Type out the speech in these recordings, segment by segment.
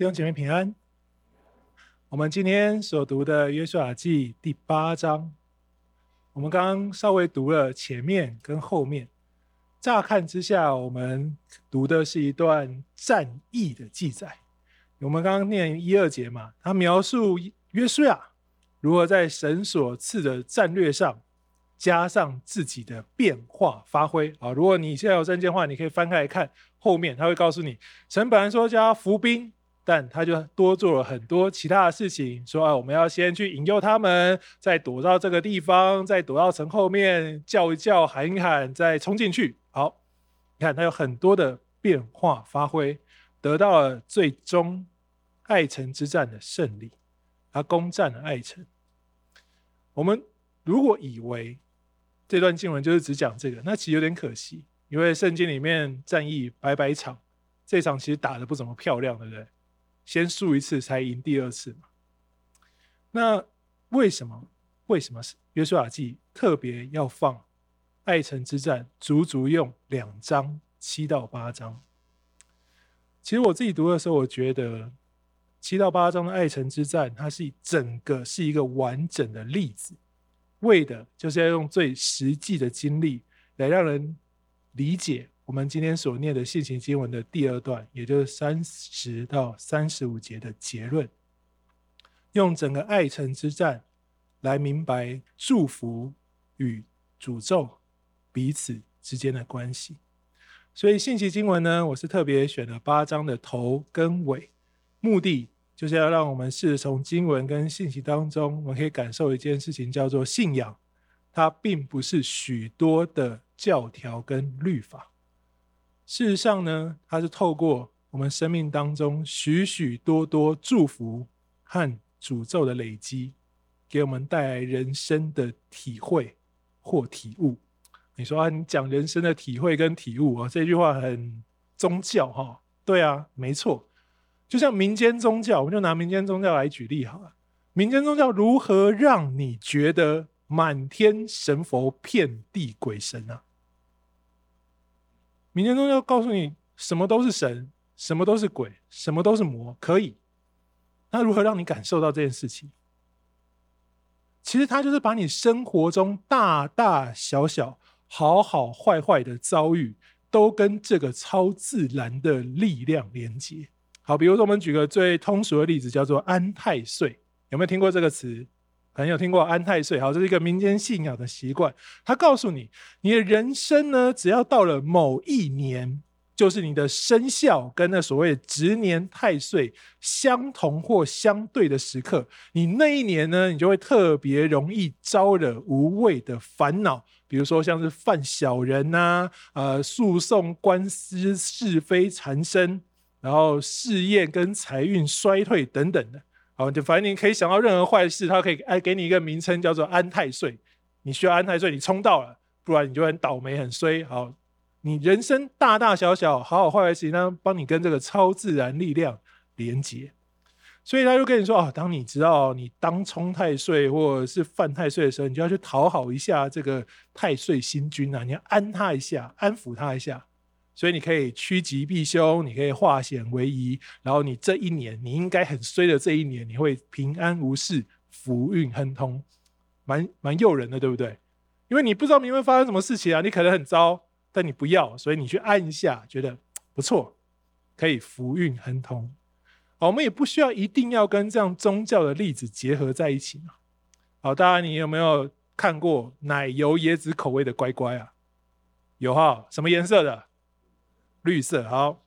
弟兄姐妹平安。我们今天所读的《约书亚记》第八章，我们刚刚稍微读了前面跟后面。乍看之下，我们读的是一段战役的记载。我们刚刚念一二节嘛，他描述约书亚如何在神所赐的战略上加上自己的变化发挥。啊，如果你现在有圣经的话，你可以翻开来看。后面他会告诉你，神本来说叫他伏兵，但他就多做了很多其他的事情，说啊，我们要先去引诱他们，再躲到这个地方，再躲到城后面叫一叫，喊一喊，再冲进去。好，你看他有很多的变化发挥，得到了最终爱城之战的胜利，他攻占了爱城。我们如果以为这段经文就是只讲这个，那其实有点可惜。因为圣经里面战役百百场，这场其实打得不怎么漂亮，对不对？先输一次才赢第二次嘛。那为什么？为什么是约书亚记特别要放爱城之战，足足用两章七到八章？其实我自己读的时候，我觉得七到八章的爱城之战，它是整个是一个完整的例子，为的就是要用最实际的经历来让人。理解我们今天所念的信息经文的第二段，也就是三十到三十五节的结论，用整个爱城之战来明白祝福与诅咒彼此之间的关系。所以信息经文呢，我是特别选了八章的头跟尾，目的就是要让我们试着从经文跟信息当中，我们可以感受一件事情，叫做信仰，它并不是许多的。教条跟律法，事实上呢，它是透过我们生命当中许许多多祝福和诅咒的累积，给我们带来人生的体会或体悟。你说啊，你讲人生的体会跟体悟啊，这句话很宗教哈？对啊，没错。就像民间宗教，我们就拿民间宗教来举例好了。民间宗教如何让你觉得满天神佛，遍地鬼神啊？民间宗教告诉你，什么都是神，什么都是鬼，什么都是魔，可以。那如何让你感受到这件事情？其实它就是把你生活中大大小小、好好坏坏的遭遇，都跟这个超自然的力量连接。好，比如说我们举个最通俗的例子，叫做安太岁，有没有听过这个词？可能有听过安太岁，好，这是一个民间信仰的习惯。他告诉你，你的人生呢，只要到了某一年，就是你的生肖跟那所谓的值年太岁相同或相对的时刻，你那一年呢，你就会特别容易招惹无谓的烦恼，比如说像是犯小人呐、呃，诉讼官司是非缠身，然后事业跟财运衰退等等的。好，就反正你可以想到任何坏事，他可以哎给你一个名称叫做安太岁。你需要安太岁，你冲到了，不然你就很倒霉很衰。好，你人生大大小小好好坏坏事情，他帮你跟这个超自然力量连接。所以他就跟你说哦，当你知道你当冲太岁或者是犯太岁的时候，你就要去讨好一下这个太岁星君啊，你要安他一下，安抚他一下。所以你可以趋吉避凶，你可以化险为夷，然后你这一年你应该很衰的这一年，你会平安无事，福运亨通，蛮蛮诱人的，对不对？因为你不知道明天会发生什么事情啊，你可能很糟，但你不要，所以你去按一下，觉得不错，可以福运亨通。好，我们也不需要一定要跟这样宗教的例子结合在一起嘛。好，大家你有没有看过奶油椰子口味的乖乖啊？有哈，什么颜色的？绿色。好，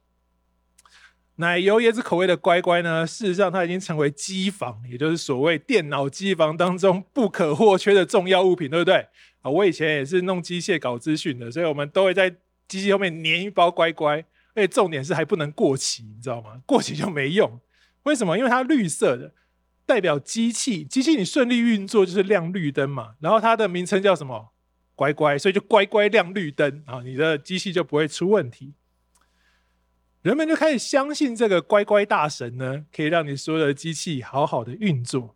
奶油椰子口味的乖乖呢，事实上它已经成为机房，也就是所谓电脑机房当中不可或缺的重要物品，对不对？啊，我以前也是弄机械搞资讯的，所以我们都会在机器后面粘一包乖乖，而且重点是还不能过期，你知道吗？过期就没用。为什么？因为它绿色的，代表机器，机器你顺利运作就是亮绿灯嘛。然后它的名称叫什么？乖乖，所以就乖乖亮绿灯啊，你的机器就不会出问题。人们就开始相信这个乖乖大神呢，可以让你所有的机器好好的运作，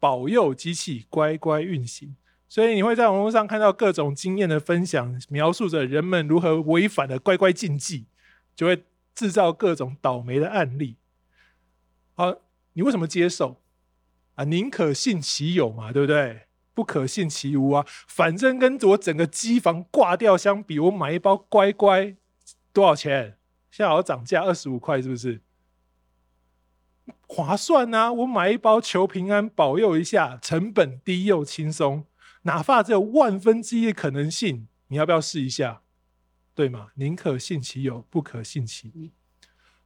保佑机器乖乖运行。所以你会在网络上看到各种经验的分享，描述着人们如何违反了乖乖禁忌，就会制造各种倒霉的案例。好，你为什么接受啊？宁可信其有嘛，对不对？不可信其无啊。反正跟我整个机房挂掉相比，我买一包乖乖多少钱？现在好像涨价二十五块，是不是？划算啊！我买一包求平安，保佑一下，成本低又轻松，哪怕只有万分之一的可能性，你要不要试一下？对吗？宁可信其有，不可信其无。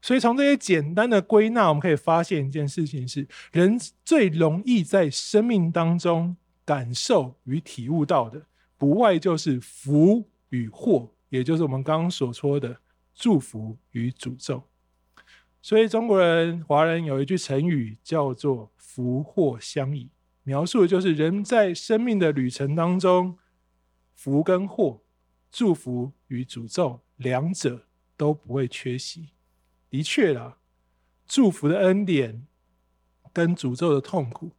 所以从这些简单的归纳，我们可以发现一件事情是：人最容易在生命当中感受与体悟到的，不外就是福与祸，也就是我们刚刚所说的祝福与诅咒。所以中国人、华人有一句成语叫做“福祸相依”，描述的就是人在生命的旅程当中，福跟祸、祝福与诅咒两者都不会缺席。的确啦，祝福的恩典跟诅咒的痛苦，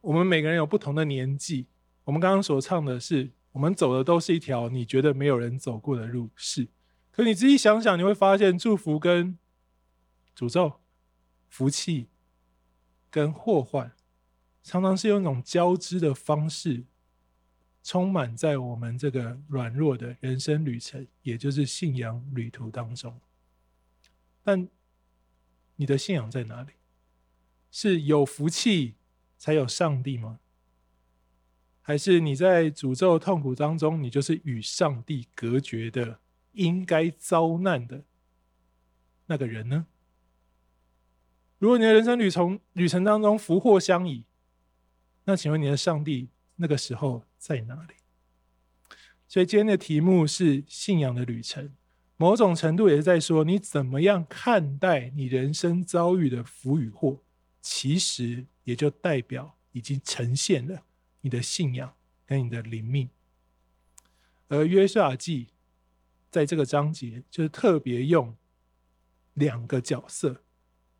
我们每个人有不同的年纪。我们刚刚所唱的是，我们走的都是一条你觉得没有人走过的路，是。可你仔细想想，你会发现祝福跟诅咒、福气跟祸患，常常是用一种交织的方式，充满在我们这个软弱的人生旅程，也就是信仰旅途当中。但你的信仰在哪里？是有福气才有上帝吗？还是你在诅咒痛苦当中，你就是与上帝隔绝的，应该遭难的那个人呢？如果你的人生旅程旅程当中福祸相依，那请问你的上帝那个时候在哪里？所以今天的题目是信仰的旅程，某种程度也是在说你怎么样看待你人生遭遇的福与祸，其实也就代表已经呈现了你的信仰跟你的灵命。而约瑟亚记在这个章节就是特别用两个角色。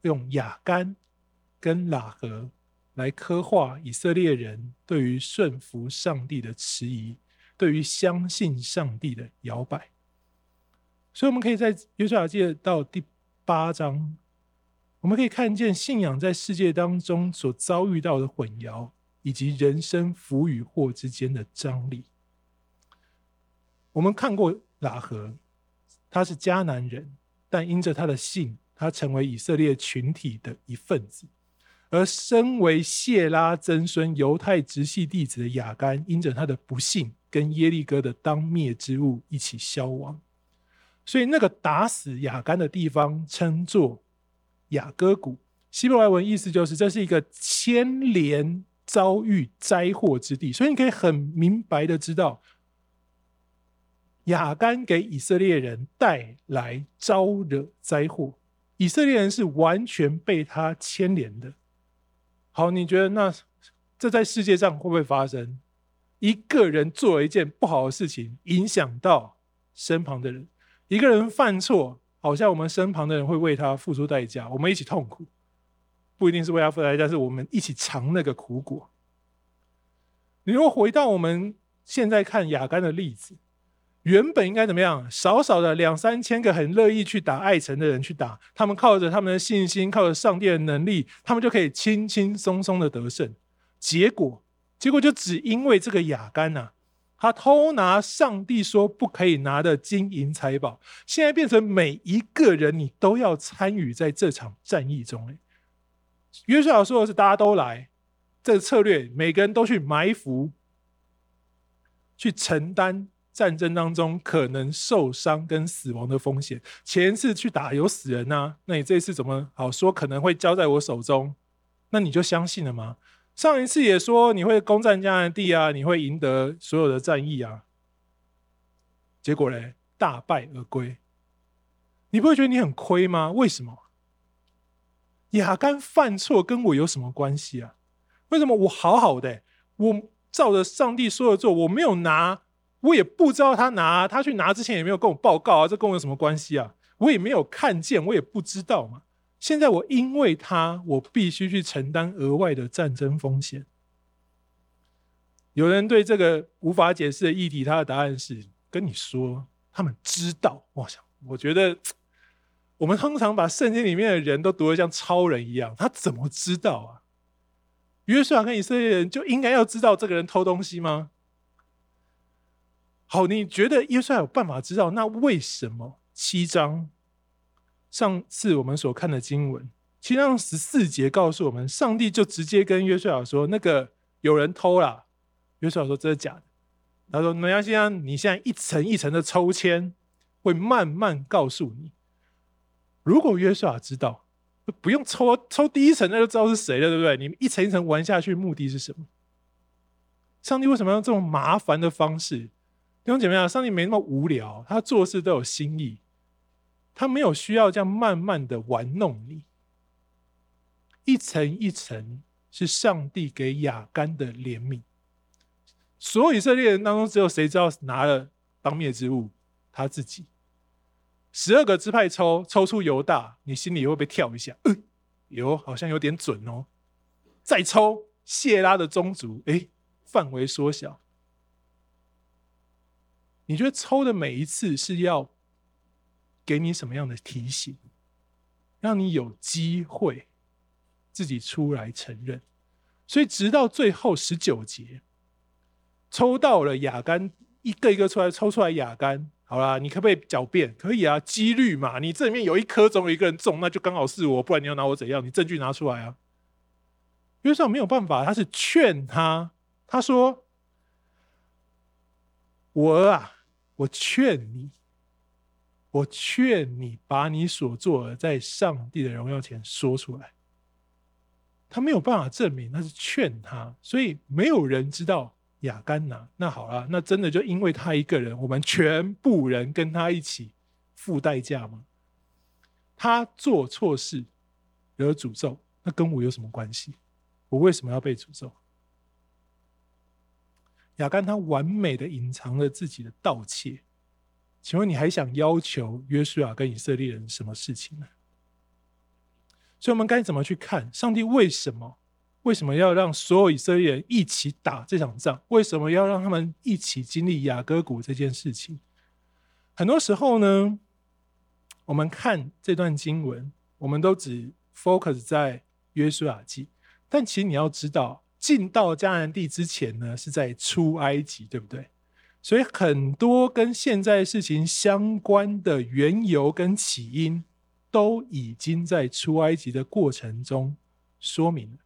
用亚干跟喇合来刻画以色列人对于顺服上帝的迟疑，对于相信上帝的摇摆。所以，我们可以在约书亚记到第八章，我们可以看见信仰在世界当中所遭遇到的混淆，以及人生福与祸之间的张力。我们看过拉合，他是迦南人，但因着他的信。他成为以色列群体的一份子，而身为谢拉曾孙、犹太直系弟子的雅干，因着他的不信，跟耶利哥的当灭之物一起消亡。所以那个打死雅干的地方称作雅戈谷，希伯来文意思就是这是一个牵连遭遇灾祸之地。所以你可以很明白的知道，亚干给以色列人带来招惹灾祸。以色列人是完全被他牵连的。好，你觉得那这在世界上会不会发生？一个人做了一件不好的事情，影响到身旁的人。一个人犯错，好像我们身旁的人会为他付出代价，我们一起痛苦。不一定是为他付出代价，是我们一起尝那个苦果。你如果回到我们现在看亚干的例子。原本应该怎么样？少少的两三千个很乐意去打爱城的人去打，他们靠着他们的信心，靠着上帝的能力，他们就可以轻轻松松的得胜。结果，结果就只因为这个亚干呐、他偷拿上帝说不可以拿的金银财宝，现在变成每一个人你都要参与在这场战役中。哎，约书亚说的是大家都来，这个策略每个人都去埋伏，去承担。战争当中可能受伤跟死亡的风险，前一次去打有死人啊，那你这次怎么好说可能会交在我手中？那你就相信了吗？上一次也说你会攻占迦南地啊，你会赢得所有的战役啊，结果嘞，大败而归，你不会觉得你很亏吗？为什么？亚干犯错跟我有什么关系啊？为什么我好好的、我照着上帝说的做，我没有拿。我也不知道他拿，他去拿之前也没有跟我报告啊，这跟我有什么关系啊？我也没有看见，我也不知道嘛。现在我因为他，我必须去承担额外的战争风险。有人对这个无法解释的议题，他的答案是跟你说，他们知道。我想，我觉得我们通常把圣经里面的人都读得像超人一样，他怎么知道啊？约书亚跟以色列人就应该要知道这个人偷东西吗？好，你觉得约书亚有办法知道？那为什么七章上次我们所看的经文七章十四节告诉我们，上帝就直接跟约书亚说：“那个有人偷了。”约书亚说：“这是假的。”他说：“没关系啊，你现在一层一层的抽签，会慢慢告诉你。如果约瑟知道，不用抽抽第一层，那就知道是谁了，对不对？你们一层一层玩下去，目的是什么？上帝为什么要用这种麻烦的方式？弟兄姐妹啊，上帝没那么无聊，他做事都有心意，他没有需要这样慢慢的玩弄你。一层一层是上帝给亚干的怜悯。”所有以色列人当中，只有谁知道拿了当灭之物？他自己。十二个支派抽，抽出犹大，你心里会不会跳一下？呃，有，好像有点准哦。再抽谢拉的宗族，哎，范围缩小。你觉得抽的每一次是要给你什么样的提醒？让你有机会自己出来承认。所以直到最后十九节。抽到了亚干，一个一个出来抽出来亚干，好啦，你可不可以狡辩？可以啊，几率嘛，你这里面有一颗总有一个人中，那就刚好是我，不然你要拿我怎样？你证据拿出来啊！约书亚没有办法，他是劝他，他说：“我啊，我劝你，我劝你把你所做的在上帝的荣耀前说出来。”他没有办法证明，那是劝他，所以没有人知道。亚干拿，那好了，那真的就因为他一个人，我们全部人跟他一起付代价吗？他做错事惹诅咒，那跟我有什么关系？我为什么要被诅咒？亚干他完美的隐藏了自己的盗窃，请问你还想要求约书亚跟以色列人什么事情呢？所以，我们该怎么去看上帝为什么？为什么要让所有以色列人一起打这场仗？为什么要让他们一起经历雅各谷这件事情？很多时候呢，我们看这段经文，我们都只 focus 在约书亚记，但其实你要知道，进到迦南地之前呢，是在出埃及，对不对？所以很多跟现在事情相关的缘由跟起因，都已经在出埃及的过程中说明了。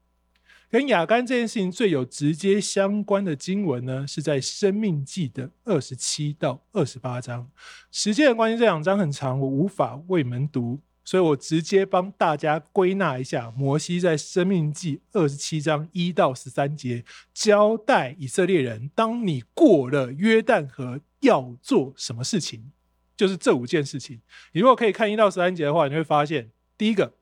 跟亚干这件事情最有直接相关的经文呢，是在《生命记》的二十七到二十八章。时间的关系，这两章很长，我无法为你们读，所以我直接帮大家归纳一下。摩西在《生命记》二十七章一到十三节，交代以色列人：当你过了约旦河，要做什么事情？就是这五件事情。你如果可以看一到十三节的话，你会发现，第一个。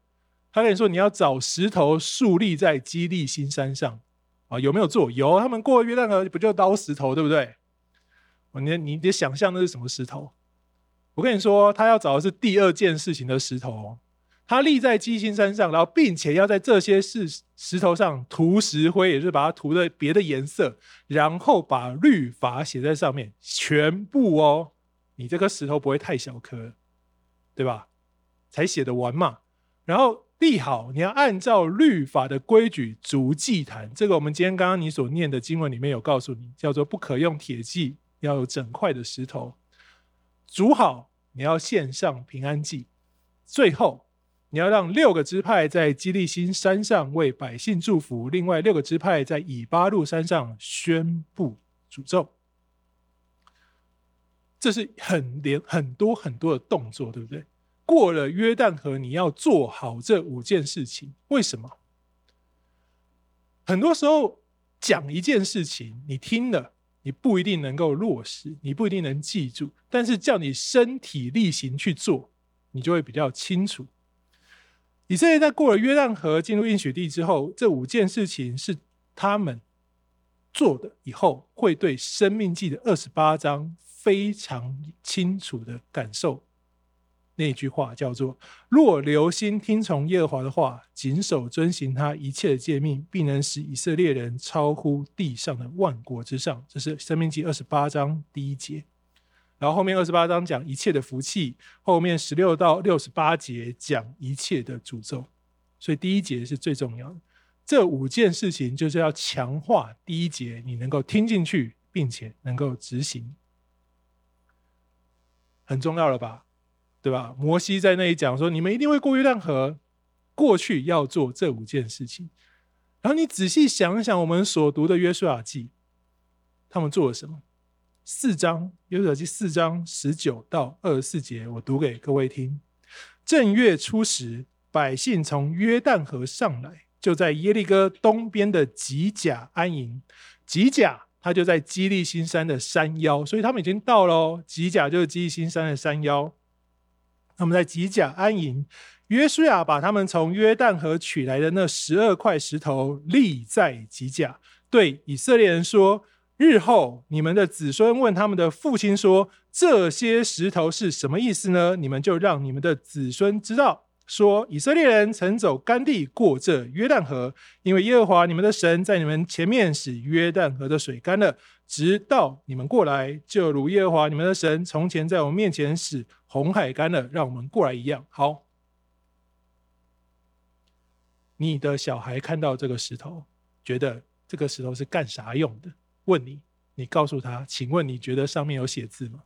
他跟你说，你要找石头竖立在基利新山上啊？有没有做？有，他们过约旦河不就刀石头，对不对？你你得想象那是什么石头？我跟你说，他要找的是第二件事情的石头。他立在基利心山上，然后并且要在这些石石头上涂石灰，也就是把它涂的别的颜色，然后把律法写在上面，全部哦。你这颗石头不会太小颗，对吧？才写得完嘛。然后。立好，你要按照律法的规矩筑祭坛。这个我们今天刚刚你所念的经文里面有告诉你，叫做不可用铁祭，要有整块的石头。煮好，你要献上平安祭。最后，你要让六个支派在基利新山上为百姓祝福，另外六个支派在以巴路山上宣布诅咒。这是很连很多很多的动作，对不对？过了约旦河，你要做好这五件事情。为什么？很多时候讲一件事情，你听了，你不一定能够落实，你不一定能记住。但是叫你身体力行去做，你就会比较清楚。以色列在过了约旦河，进入应许地之后，这五件事情是他们做的，以后会对生命记的二十八章非常清楚的感受。那句话叫做：“若留心听从耶和华的话，谨守遵行他一切的诫命，必能使以色列人超乎地上的万国之上。”这是《申命记》二十八章第一节。然后后面二十八章讲一切的福气，后面十六到六十八节讲一切的诅咒。所以第一节是最重要的。这五件事情就是要强化第一节，你能够听进去，并且能够执行，很重要了吧？对吧？摩西在那里讲说，你们一定会过约旦河，过去要做这五件事情。然后你仔细想想，我们所读的约书亚记，他们做了什么？四章约书亚记四章十九到二十四节，我读给各位听。正月初十，百姓从约旦河上来。就在耶利哥东边的吉甲安营，吉甲它就在基利心山的山腰，所以他们已经到了哦。吉甲就是基利心山的山腰，他们在吉甲安营。约书亚把他们从约旦河取来的那十二块石头立在吉甲，对以色列人说：日后你们的子孙问他们的父亲说：这些石头是什么意思呢？你们就让你们的子孙知道。说以色列人曾走干地过这约旦河，因为耶和华你们的神在你们前面使约旦河的水干了，直到你们过来，就如耶和华你们的神从前在我面前使红海干了，让我们过来一样。好，你的小孩看到这个石头，觉得这个石头是干啥用的？问你，你告诉他，请问你觉得上面有写字吗？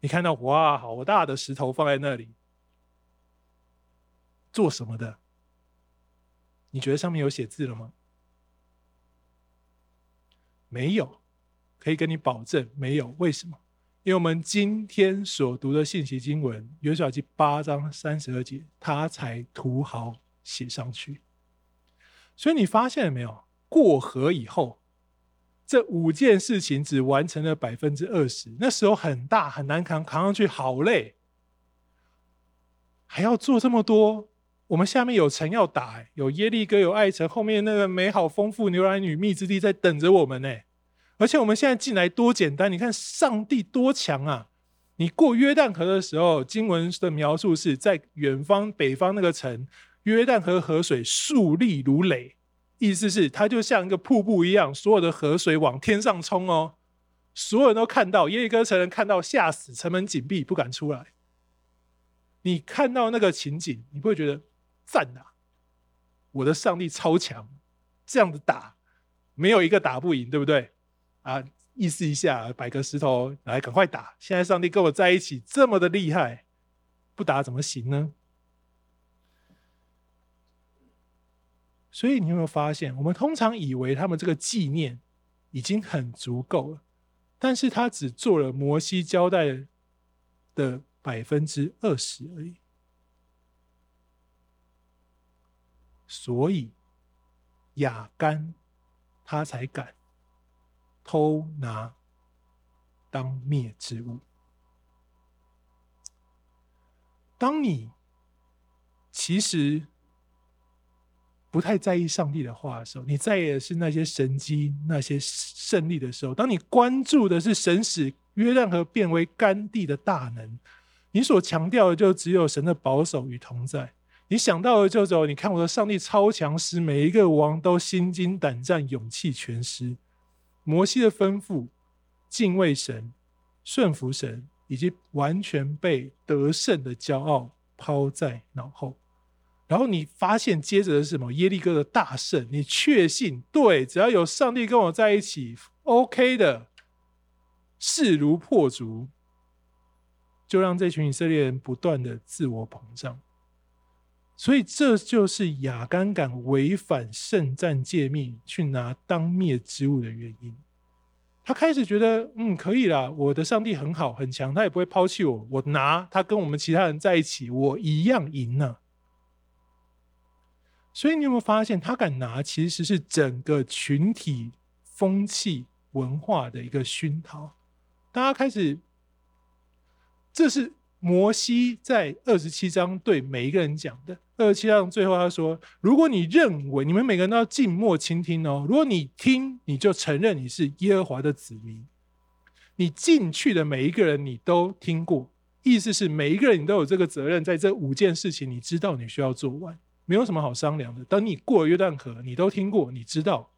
你看到哇，好大的石头放在那里，做什么的？你觉得上面有写字了吗？没有，可以跟你保证没有。为什么？因为我们今天所读的信息经文《约书亚记》八章三十二节，他才涂好写上去。所以你发现了没有？过河以后。这五件事情只完成了百分之二十，那时候很大很难扛，扛上去好累，还要做这么多。我们下面有城要打，有耶利哥，有爱城，后面那个美好丰富牛奶与蜜之地在等着我们呢。而且我们现在进来多简单，你看上帝多强啊！你过约旦河的时候，经文的描述是在远方北方那个城，约旦河河水竖立如垒。意思是，它就像一个瀑布一样，所有的河水往天上冲哦，所有人都看到，耶利哥城人看到吓死，城门紧闭，不敢出来。你看到那个情景，你不会觉得赞啊？我的上帝超强，这样子打，没有一个打不赢，对不对？啊，意思一下，摆个石头来，赶快打！现在上帝跟我在一起，这么的厉害，不打怎么行呢？所以你有没有发现，我们通常以为他们这个纪念已经很足够了，但是他只做了摩西交代的百分之二十而已。所以亚干他才敢偷拿当灭之物。当你其实。不太在意上帝的话的时候，你在意的是那些神迹、那些胜利的时候。当你关注的是神使约旦河变为干地的大能，你所强调的就只有神的保守与同在。你想到的就走，你看我的上帝超强，使每一个王都心惊胆战、勇气全失。摩西的吩咐、敬畏神、顺服神，以及完全被得胜的骄傲抛在脑后。然后你发现接着的是什么？耶利哥的大胜，你确信对，只要有上帝跟我在一起，OK 的，势如破竹，就让这群以色列人不断的自我膨胀。所以这就是亚干敢违反圣战诫命去拿当灭之物的原因。他开始觉得，嗯，可以啦，我的上帝很好很强，他也不会抛弃我，我拿他跟我们其他人在一起，我一样赢呢。所以你有没有发现，他敢拿，其实是整个群体风气文化的一个熏陶。大家开始，这是摩西在二十七章对每一个人讲的。二十七章最后他说：“如果你认为你们每个人都要静默倾听哦，如果你听，你就承认你是耶和华的子民。你进去的每一个人，你都听过，意思是每一个人你都有这个责任，在这五件事情，你知道你需要做完。”没有什么好商量的。等你过了约旦河，你都听过，你知道，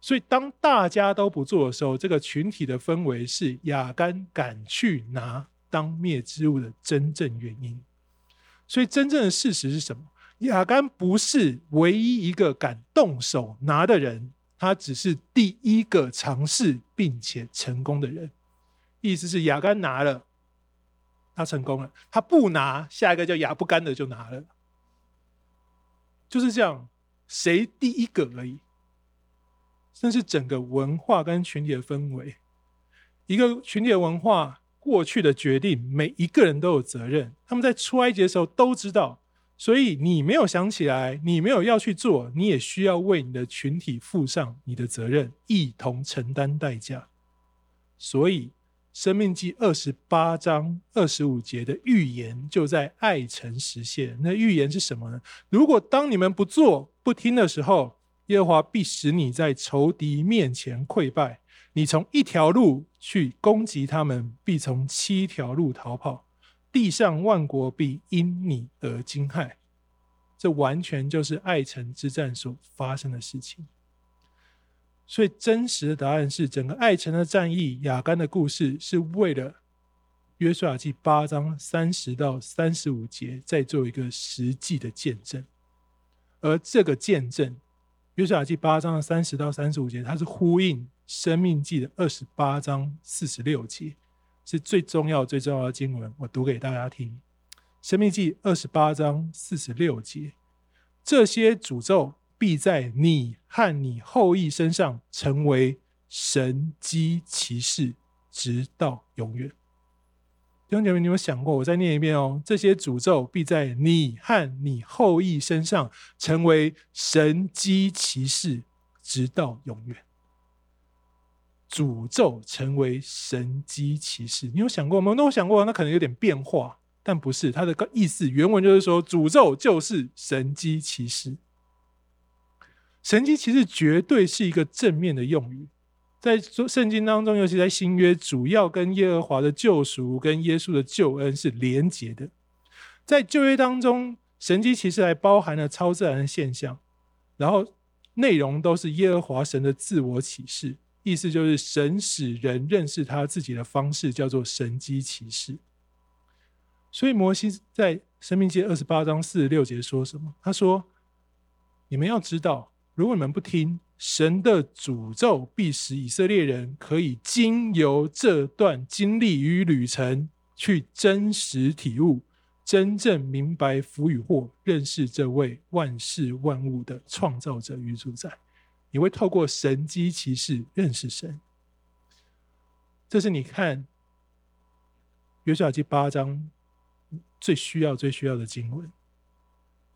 所以当大家都不做的时候，这个群体的氛围是亚干敢去拿当灭之物的真正原因。所以真正的事实是什么？亚干不是唯一一个敢动手拿的人，他只是第一个尝试并且成功的人。意思是亚干拿了，他成功了；他不拿，下一个叫亚不干的就拿了。就是这样，谁第一个而已。这是整个文化跟群体的氛围，一个群体的文化过去的决定，每一个人都有责任。他们在出埃及的时候都知道。所以你没有想起来，你没有要去做，你也需要为你的群体负上你的责任，一同承担代价。所以《生命记》二十八章二十五节的预言就在爱城实现。那预言是什么呢？如果当你们不做、不听的时候，耶和华必使你在仇敌面前溃败。你从一条路去攻击他们，必从七条路逃跑。地上万国必因你而惊骇，这完全就是爱城之战所发生的事情。所以真实的答案是，整个爱城的战役、亚干的故事，是为了约书亚记八章三十到三十五节，再做一个实际的见证。而这个见证，约书亚记八章的三十到三十五节，它是呼应生命记的二十八章四十六节。是最重要、最重要的经文，我读给大家听。生命记二十八章四十六节，这些诅咒必在你和你后裔身上成为神机奇事，直到永远。弟兄姐妹，你有想过？我再念一遍哦。这些诅咒必在你和你后裔身上成为神机奇事，直到永远。诅咒成为神迹奇事，你有想过吗？那我想过，那可能有点变化，但不是。它的意思原文就是说，诅咒就是神迹奇事。神迹奇事绝对是一个正面的用语，在圣经当中，尤其在新约，主要跟耶和华的救赎跟耶稣的救恩是连结的。在旧约当中，神迹奇事还包含了超自然的现象，然后内容都是耶和华神的自我启示。意思就是神使人认识他自己的方式叫做神机骑士。所以摩西在申命记二十八章四十六节说什么？他说：“你们要知道，如果你们不听，神的诅咒必使以色列人可以经由这段经历与旅程，去真实体悟、真正明白福与祸，认识这位万事万物的创造者与主宰。”你会透过神机骑士认识神，这是你看约书亚记八章最需要、最需要的经文。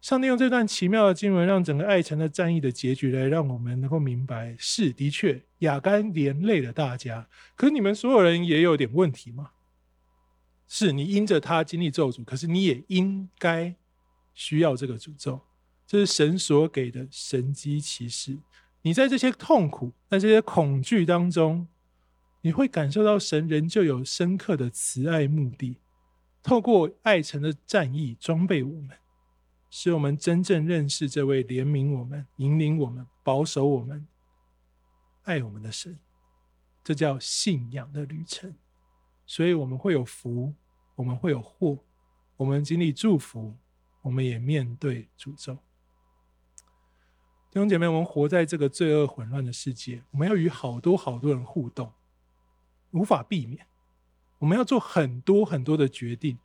上帝用这段奇妙的经文，让整个爱城的战役的结局来让我们能够明白：是的确，亚干连累了大家。可是你们所有人也有点问题吗？是你因着他经历咒诅，可是你也应该需要这个诅咒。这是神所给的神机骑士。你在这些痛苦、在这些恐惧当中，你会感受到神仍旧有深刻的慈爱目的，透过爱城的战役装备我们，使我们真正认识这位怜悯我们、引领我们、保守我们、爱我们的神。这叫信仰的旅程。所以我们会有福，我们会有祸，我们经历祝福，我们也面对诅咒。弟兄姐妹，我们活在这个罪恶混乱的世界，我们要与好多好多人互动，无法避免。我们要做很多很多的决定，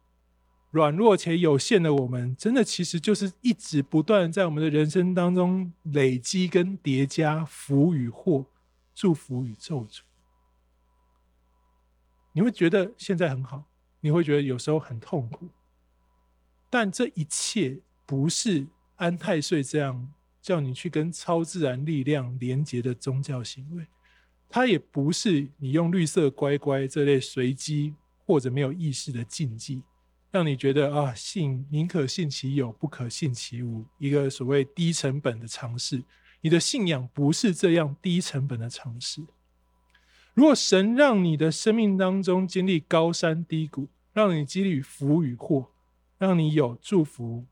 软弱且有限的我们，真的其实就是一直不断在我们的人生当中累积跟叠加福与祸、祝福与咒诅。你会觉得现在很好，你会觉得有时候很痛苦，但这一切不是安太岁这样。叫你去跟超自然力量连接的宗教行为，它也不是你用绿色乖乖这类随机或者没有意识的禁忌，让你觉得啊，信宁可信其有，不可信其无，一个所谓低成本的尝试。你的信仰不是这样低成本的尝试。如果神让你的生命当中经历高山低谷，让你经历福与祸，让你有祝福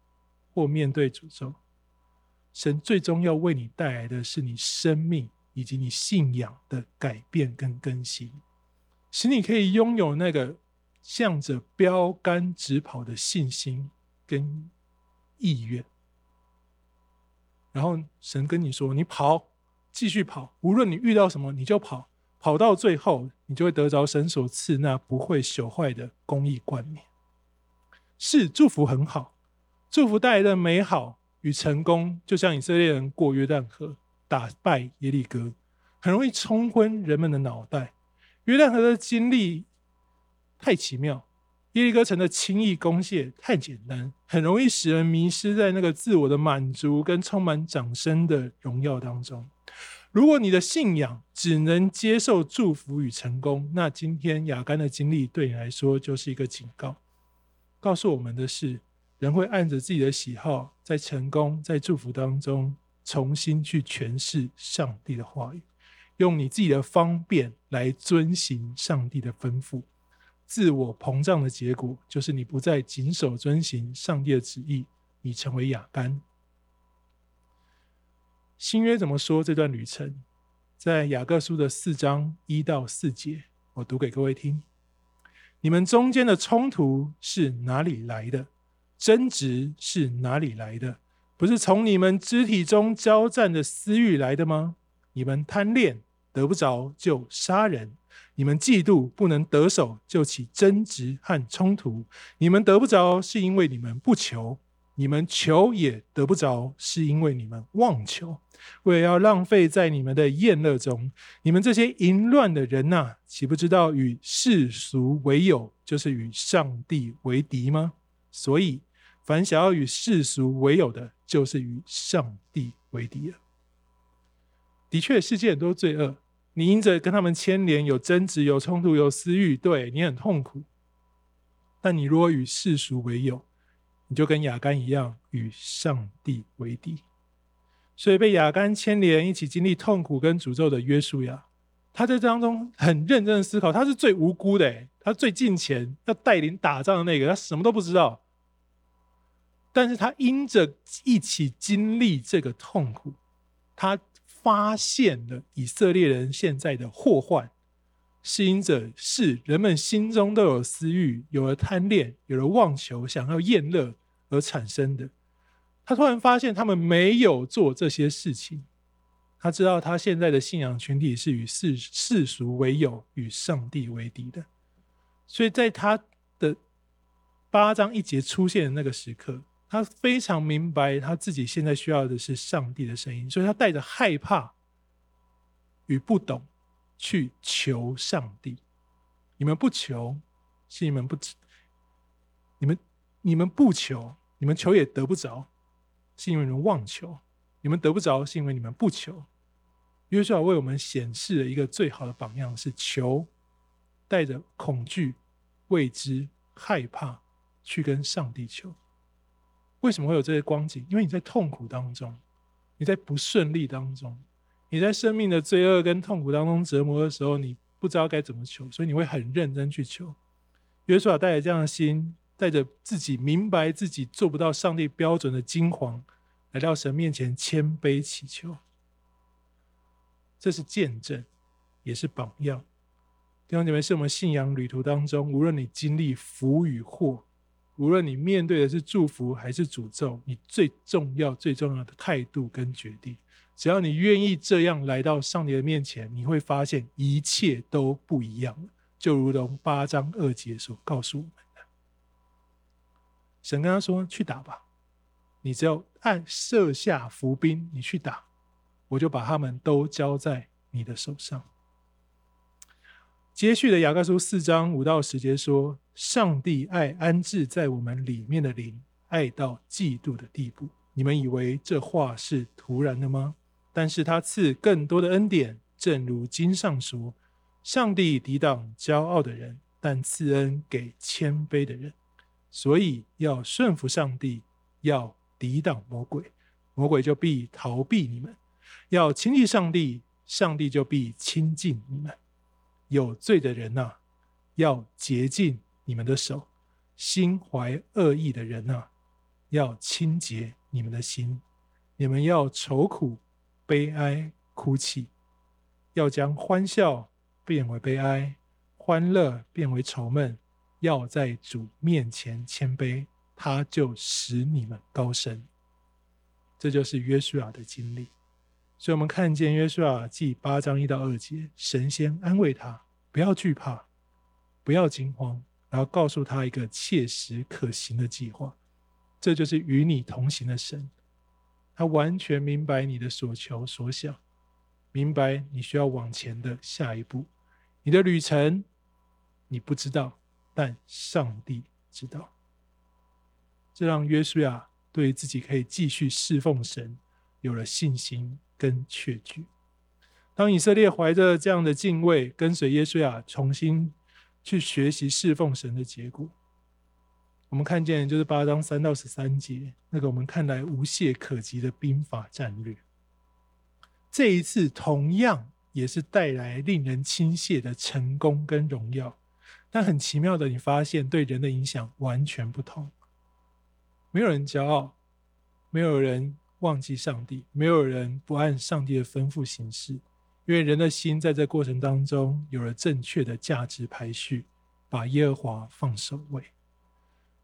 或面对诅咒。神最终要为你带来的是你生命以及你信仰的改变跟更新，使你可以拥有那个向着标杆直跑的信心跟意愿。然后神跟你说：“你跑，继续跑，无论你遇到什么，你就跑，跑到最后，你就会得着神所赐那不会朽坏的公义冠冕。”是祝福很好，祝福带来的美好与成功，就像以色列人过约旦河，打败耶利哥，很容易冲昏人们的脑袋。约旦河的经历太奇妙。耶利哥城的轻易攻陷太简单，很容易使人迷失在那个自我的满足跟充满掌声的荣耀当中。如果你的信仰只能接受祝福与成功，那今天雅干的经历对你来说就是一个警告，告诉我们的是，人会按着自己的喜好，在成功、在祝福当中重新去诠释上帝的话语，用你自己的方便来遵行上帝的吩咐。自我膨胀的结果，就是你不再谨守遵行上帝的旨意，你成为亚干。新约怎么说这段旅程？在雅各书的四章一到四节，我读给各位听：你们中间的冲突是哪里来的？争执是哪里来的？不是从你们肢体中交战的私欲来的吗？你们贪恋得不着就杀人。你们嫉妒不能得手，就起争执和冲突。你们得不着，是因为你们不求；你们求也得不着，是因为你们妄求。为了要浪费在你们的宴乐中，你们这些淫乱的人呐、岂不知道与世俗为友，就是与上帝为敌吗？所以，凡想要与世俗为友的，就是与上帝为敌了。的确，世界很多罪恶。你因着跟他们牵连，有争执、有冲突、有私欲，对你很痛苦。但你如果与世俗为友，你就跟亚干一样，与上帝为敌。所以被亚干牵连，一起经历痛苦跟诅咒的约书亚，他在这当中很认真的思考，他是最无辜的，他最近前要带领打仗的那个，他什么都不知道。但是他因着一起经历这个痛苦，他。发现了以色列人现在的祸患，是因着是人们心中都有私欲，有了贪恋，有了妄求，想要厌乐而产生的。他突然发现他们没有做这些事情，他知道他现在的信仰群体是与世世俗为友，与上帝为敌的。所以在他的八章一节出现的那个时刻。他非常明白，他自己现在需要的是上帝的声音，所以他带着害怕与不懂去求上帝。你们不求，是你们不；你们你们不求，你们求也得不着，是因为你们妄求。你们得不着，是因为你们不求。约书亚为我们显示了一个最好的榜样：是求，带着恐惧、未知、害怕去跟上帝求。为什么会有这些光景？因为你在痛苦当中，你在不顺利当中，你在生命的罪恶跟痛苦当中折磨的时候，你不知道该怎么求，所以你会很认真去求。约书亚带着这样的心，带着自己明白自己做不到上帝标准的惊惶，来到神面前谦卑祈求。这是见证，也是榜样。弟兄姐妹，是我们信仰旅途当中，无论你经历福与祸。无论你面对的是祝福还是诅咒，你最重要、最重要的态度跟决定，只要你愿意这样来到上帝的面前，你会发现一切都不一样。就如同八章二节所告诉我们的，神跟他说：“去打吧，你只要按设下伏兵，你去打，我就把他们都交在你的手上。”接续的雅各书四章五到十节说：“上帝爱安置在我们里面的灵，爱到嫉妒的地步。你们以为这话是突然的吗？但是他赐更多的恩典，正如经上说：上帝抵挡骄傲的人，但赐恩给谦卑的人。所以要顺服上帝，要抵挡魔鬼，魔鬼就必逃避你们；要亲近上帝，上帝就必亲近你们。”有罪的人呐、要洁净你们的手；心怀恶意的人呐、要清洁你们的心。你们要愁苦、悲哀、哭泣，要将欢笑变为悲哀，欢乐变为愁闷，要在主面前谦卑，他就使你们高升。这就是约书亚的经历。所以，我们看见约书亚记八章一到二节，神仙安慰他，不要惧怕，不要惊慌，然后告诉他一个切实可行的计划。这就是与你同行的神，他完全明白你的所求所想，明白你需要往前的下一步。你的旅程你不知道，但上帝知道。这让约书亚对自己可以继续侍奉神有了信心。跟确据，当以色列怀着这样的敬畏，跟随耶稣亚重新去学习侍奉神的结果，我们看见就是八章三到十三节那个我们看来无懈可击的兵法战略。这一次同样也是带来令人倾羡的成功跟荣耀，但很奇妙的，你发现对人的影响完全不同。没有人骄傲，没有人。忘记上帝，没有人不按上帝的吩咐行事，因为人的心在这过程当中有了正确的价值排序，把耶和华放首位。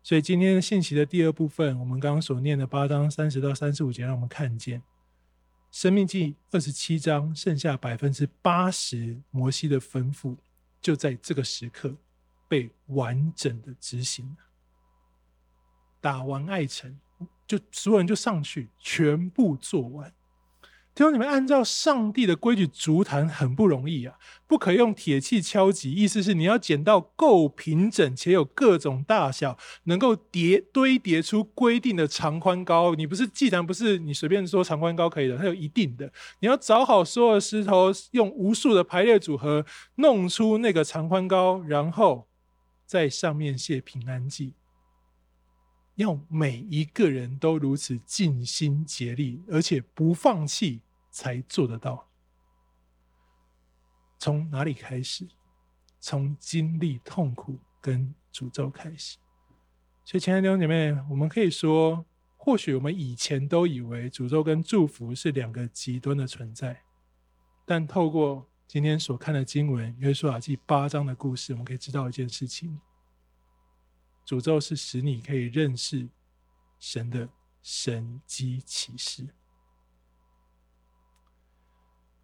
所以今天的信息的第二部分，我们刚刚所念的八章三十到三十五节，让我们看见生命记二十七章剩下百分之八十摩西的吩咐，就在这个时刻被完整的执行了。打完艾城。就所有人就上去，全部做完。听说你们按照上帝的规矩筑坛很不容易啊，不可用铁器敲击，意思是你要捡到够平整且有各种大小，能够叠堆叠出规定的长宽高。你不是祭坛，不是你随便说长宽高可以的，它有一定的。你要找好所有的石头，用无数的排列组合弄出那个长宽高，然后在上面写平安记。要每一个人都如此尽心竭力，而且不放弃，才做得到。从哪里开始？从经历痛苦跟诅咒开始。所以，亲爱的弟兄姐妹，我们可以说，或许我们以前都以为诅咒跟祝福是两个极端的存在，但透过今天所看的经文《约书亚记》八章的故事，我们可以知道一件事情。诅咒是使你可以认识神的神迹启示，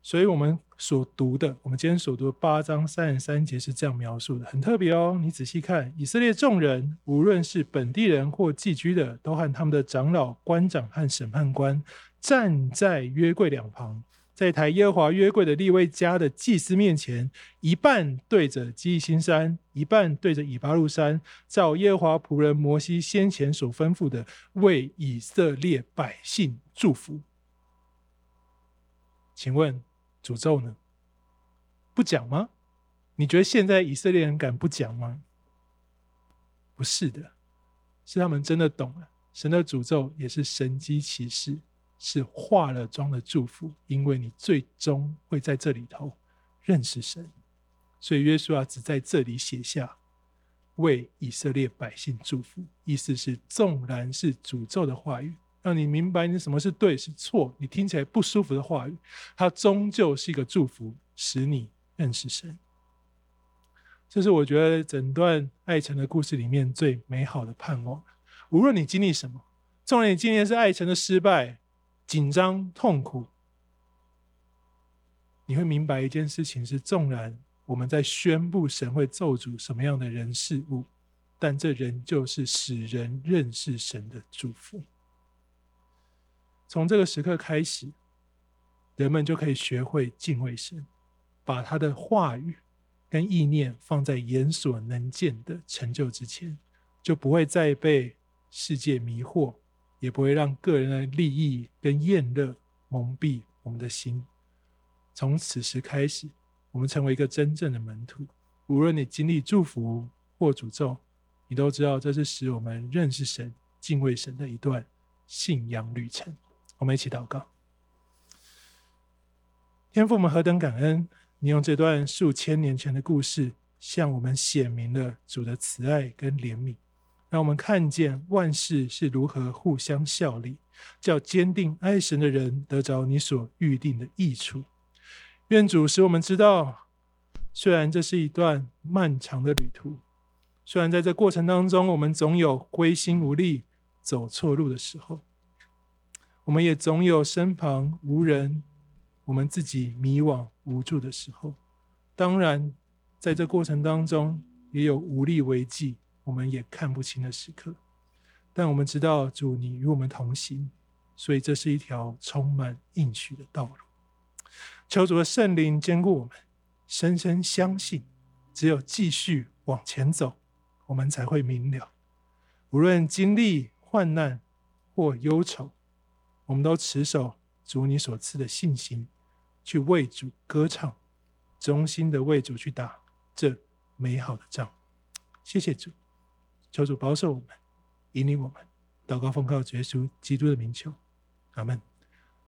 所以我们所读的，我们今天所读的八章三十三节是这样描述的，很特别哦。你仔细看，以色列众人，无论是本地人或寄居的，都和他们的长老、官长和审判官站在约柜两旁。在抬耶和华约柜的利未家的祭司面前，一半对着基利心山，一半对着以巴路山，照耶和华仆人摩西先前所吩咐的，为以色列百姓祝福。请问诅咒呢？不讲吗？你觉得现在以色列人敢不讲吗？不是的，是他们真的懂了，神的诅咒也是神机奇事。是化了妆的祝福，因为你最终会在这里头认识神，所以约书亚只在这里写下为以色列百姓祝福，意思是纵然是诅咒的话语，让你明白你什么是对是错，你听起来不舒服的话语，它终究是一个祝福，使你认识神。这是我觉得整段爱城的故事里面最美好的盼望。无论你经历什么，纵然你今天是爱城的失败。紧张、痛苦，你会明白一件事情是：纵然我们在宣布神会咒诅什么样的人事物，但这仍旧是使人认识神的祝福。从这个时刻开始，人们就可以学会敬畏神，把他的话语跟意念放在眼所能见的成就之前，就不会再被世界迷惑。也不会让个人的利益跟厌乐蒙蔽我们的心。从此时开始，我们成为一个真正的门徒。无论你经历祝福或诅咒，你都知道这是使我们认识神、敬畏神的一段信仰旅程。我们一起祷告：天父，我们何等感恩！你用这段数千年前的故事，向我们显明了主的慈爱跟怜悯。让我们看见万事是如何互相效力，叫坚定爱神的人得着你所预定的益处。愿主使我们知道，虽然这是一段漫长的旅途，虽然在这过程当中，我们总有归心无力、走错路的时候，我们也总有身旁无人、我们自己迷惘无助的时候。当然，在这过程当中，也有无力为继、我们也看不清的时刻。但我们知道，主你与我们同行，所以这是一条充满应许的道路。求主的圣灵坚固我们，深深相信，只有继续往前走，我们才会明了。无论经历患难或忧愁，我们都持守主你所赐的信心，去为主歌唱，忠心的为主去打这美好的仗。谢谢主，求主保守我们，引领我们。祷告奉靠耶稣基督的名求，阿门。